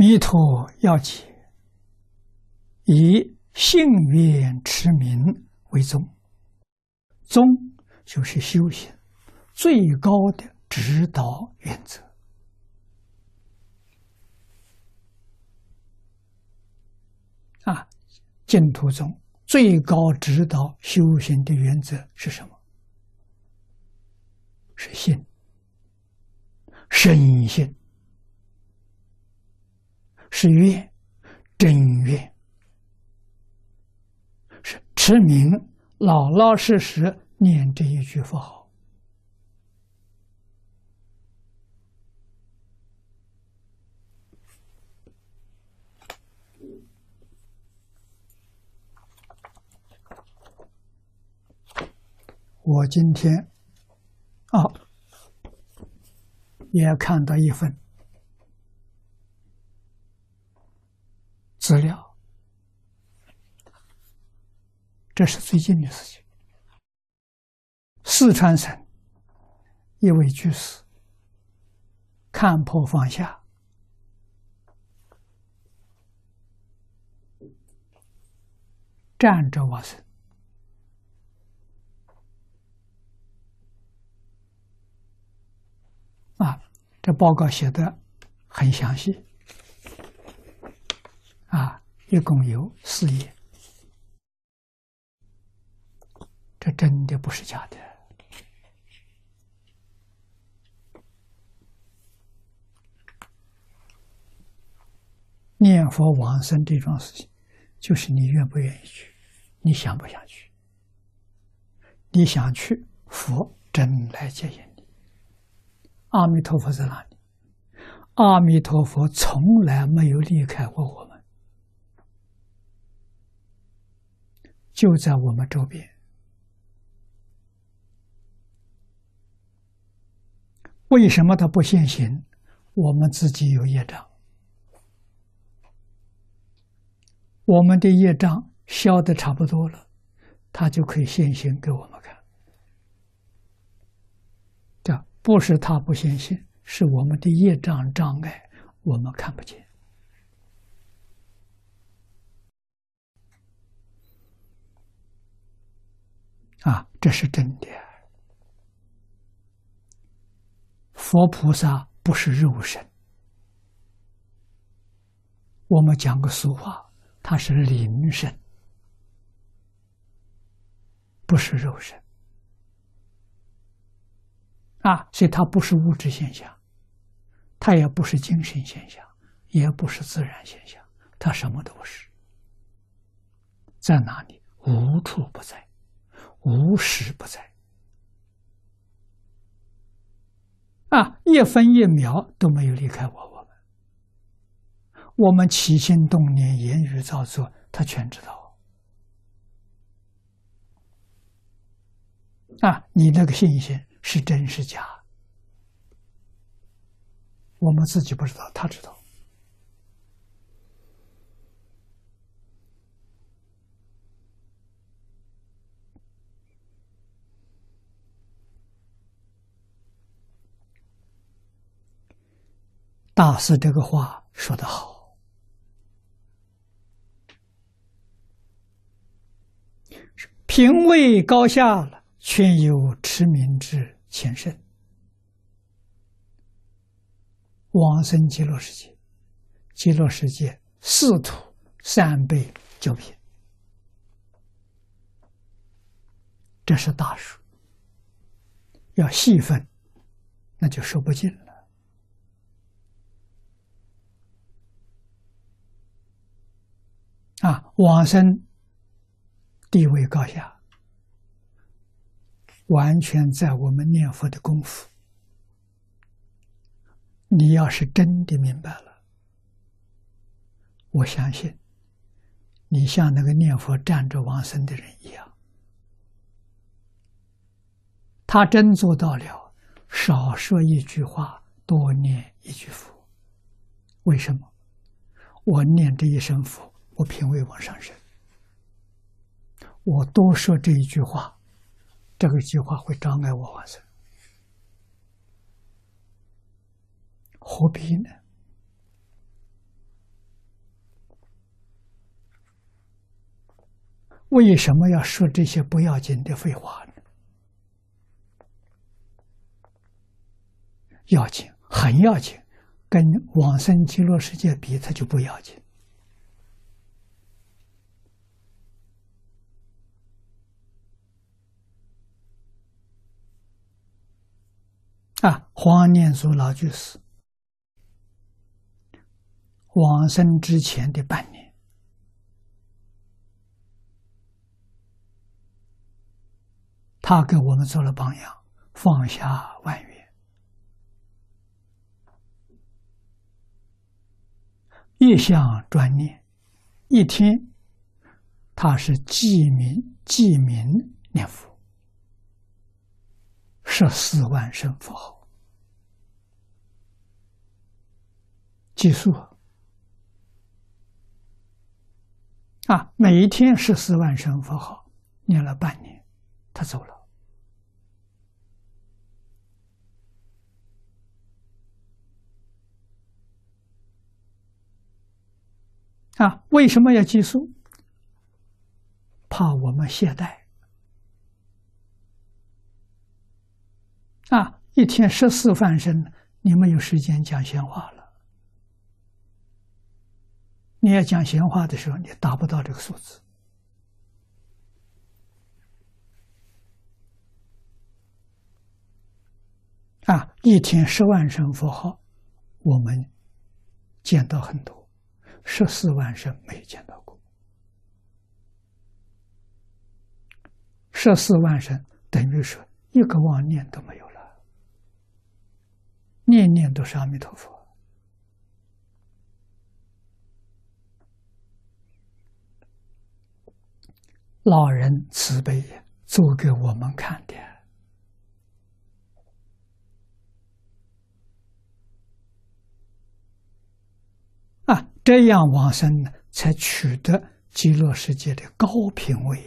弥陀要解，以信愿持名为宗，宗就是修行最高的指导原则啊！净土宗最高指导修行的原则是什么？是信，深信。是愿，真愿，是持名，老老实实念这一句佛号。我今天啊，也看到一份。资料，这是最近的事情。四川省一位居士看破放下，站着往生啊！这报告写的很详细。一共有四页，这真的不是假的。念佛往生这桩事情，就是你愿不愿意去，你想不想去？你想去，佛真来接引你。阿弥陀佛在哪里？阿弥陀佛从来没有离开过我们。就在我们周边，为什么他不现行？我们自己有业障，我们的业障消的差不多了，他就可以现行给我们看。这不是他不现行，是我们的业障障碍，我们看不见。啊，这是真的。佛菩萨不是肉身，我们讲个俗话，他是灵身，不是肉身。啊，所以它不是物质现象，它也不是精神现象，也不是自然现象，它什么都不是，在哪里？无处不在。无时不在，啊，一分一秒都没有离开我。我们，我们起心动念、言语造作，他全知道。啊，你那个信心是真是假？我们自己不知道，他知道。大师这个话说得好，品位高下了，却有持名之前身。往生极乐世界，极乐世界四土三辈九品，这是大数，要细分，那就说不尽了。啊，往生地位高下，完全在我们念佛的功夫。你要是真的明白了，我相信你像那个念佛站着往生的人一样，他真做到了，少说一句话，多念一句佛。为什么？我念这一声佛。我品位往上升，我多说这一句话，这个计划会障碍我往生，何必呢？为什么要说这些不要紧的废话呢？要紧，很要紧，跟往生极乐世界比，它就不要紧。啊，黄念祖老居士往生之前的半年，他给我们做了榜样，放下万缘，一向专念，一天他是记名记名念佛。十四万声佛号，计数啊！每一天十四万声佛号，念了半年，他走了。啊，为什么要计数？怕我们懈怠。啊，一天十四万声，你没有时间讲闲话了。你要讲闲话的时候，你达不到这个数字。啊，一天十万声佛号，我们见到很多；十四万声没见到过。十四万声等于说一个妄念都没有。念念都是阿弥陀佛，老人慈悲做给我们看的啊，这样往生才取得极乐世界的高品位。